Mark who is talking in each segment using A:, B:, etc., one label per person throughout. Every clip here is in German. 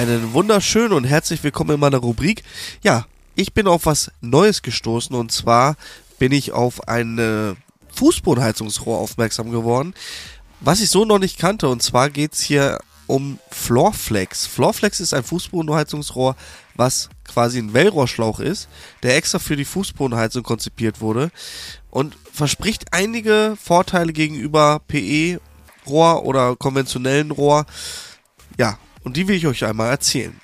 A: Einen wunderschönen und herzlich willkommen in meiner Rubrik. Ja, ich bin auf was Neues gestoßen und zwar bin ich auf eine Fußbodenheizungsrohr aufmerksam geworden, was ich so noch nicht kannte. Und zwar geht's hier um Floorflex. Floorflex ist ein Fußbodenheizungsrohr, was quasi ein Wellrohrschlauch ist, der extra für die Fußbodenheizung konzipiert wurde und verspricht einige Vorteile gegenüber PE-Rohr oder konventionellen Rohr. Ja, und die will ich euch einmal erzählen.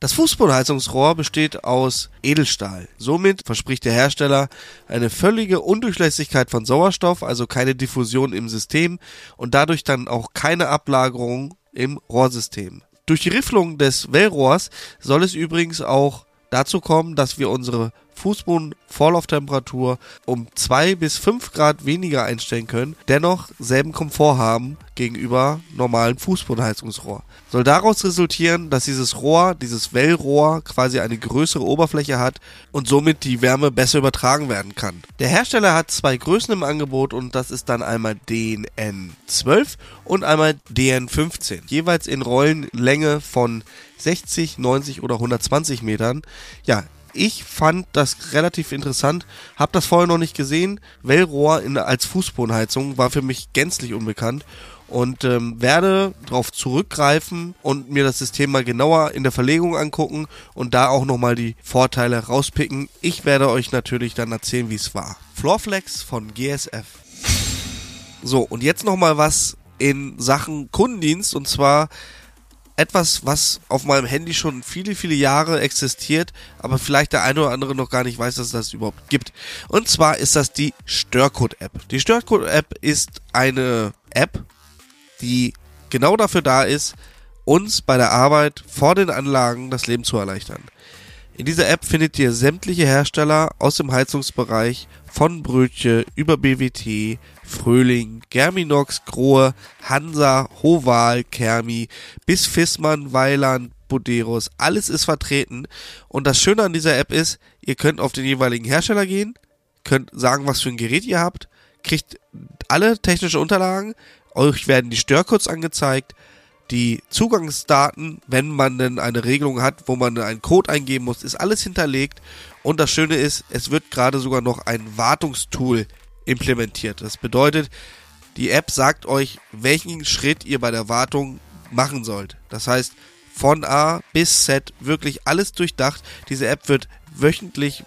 A: Das Fußbodenheizungsrohr besteht aus Edelstahl. Somit verspricht der Hersteller eine völlige Undurchlässigkeit von Sauerstoff, also keine Diffusion im System und dadurch dann auch keine Ablagerung im Rohrsystem. Durch die Rifflung des Wellrohrs soll es übrigens auch dazu kommen, dass wir unsere Fußboden-Vorlauftemperatur um 2 bis 5 Grad weniger einstellen können, dennoch selben Komfort haben gegenüber normalen Fußbodenheizungsrohr. Soll daraus resultieren, dass dieses Rohr, dieses Wellrohr quasi eine größere Oberfläche hat und somit die Wärme besser übertragen werden kann. Der Hersteller hat zwei Größen im Angebot und das ist dann einmal DN12 und einmal DN15, jeweils in Rollenlänge von 60, 90 oder 120 Metern. Ja, ich fand das relativ interessant, habe das vorher noch nicht gesehen. Wellrohr in, als Fußbodenheizung war für mich gänzlich unbekannt und ähm, werde darauf zurückgreifen und mir das System mal genauer in der Verlegung angucken und da auch nochmal die Vorteile rauspicken. Ich werde euch natürlich dann erzählen, wie es war. Floorflex von GSF. So, und jetzt nochmal was in Sachen Kundendienst und zwar etwas, was auf meinem Handy schon viele, viele Jahre existiert, aber vielleicht der eine oder andere noch gar nicht weiß, dass es das überhaupt gibt. Und zwar ist das die Störcode-App. Die Störcode-App ist eine App, die genau dafür da ist, uns bei der Arbeit vor den Anlagen das Leben zu erleichtern. In dieser App findet ihr sämtliche Hersteller aus dem Heizungsbereich von Brötche über BWT, Fröhling, Germinox, Grohe, Hansa, Hoval, Kermi bis Fissmann, Weiland, Boderos. Alles ist vertreten. Und das Schöne an dieser App ist, ihr könnt auf den jeweiligen Hersteller gehen, könnt sagen, was für ein Gerät ihr habt, kriegt alle technische Unterlagen, euch werden die Störcodes angezeigt, die Zugangsdaten, wenn man denn eine Regelung hat, wo man einen Code eingeben muss, ist alles hinterlegt. Und das Schöne ist, es wird gerade sogar noch ein Wartungstool implementiert. Das bedeutet, die App sagt euch, welchen Schritt ihr bei der Wartung machen sollt. Das heißt, von A bis Z wirklich alles durchdacht. Diese App wird wöchentlich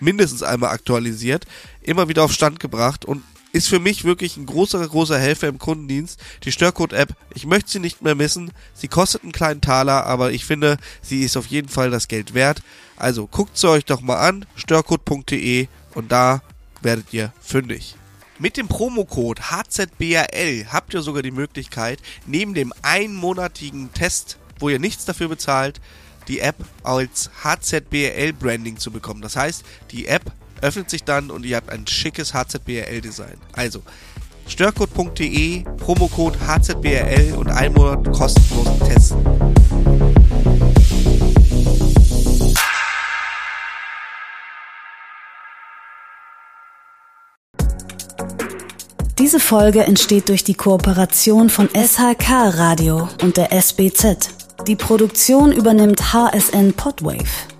A: mindestens einmal aktualisiert, immer wieder auf Stand gebracht und ist für mich wirklich ein großer, großer Helfer im Kundendienst. Die Störcode-App, ich möchte sie nicht mehr missen. Sie kostet einen kleinen Taler, aber ich finde, sie ist auf jeden Fall das Geld wert. Also guckt sie euch doch mal an, störcode.de und da werdet ihr fündig. Mit dem Promocode HZBRL habt ihr sogar die Möglichkeit, neben dem einmonatigen Test, wo ihr nichts dafür bezahlt, die App als HZBRL Branding zu bekommen. Das heißt, die App öffnet sich dann und ihr habt ein schickes HZBRL-Design. Also störcode.de, Promocode HZBRL und ein Monat kostenlosen Testen.
B: Diese Folge entsteht durch die Kooperation von SHK Radio und der SBZ. Die Produktion übernimmt HSN Podwave.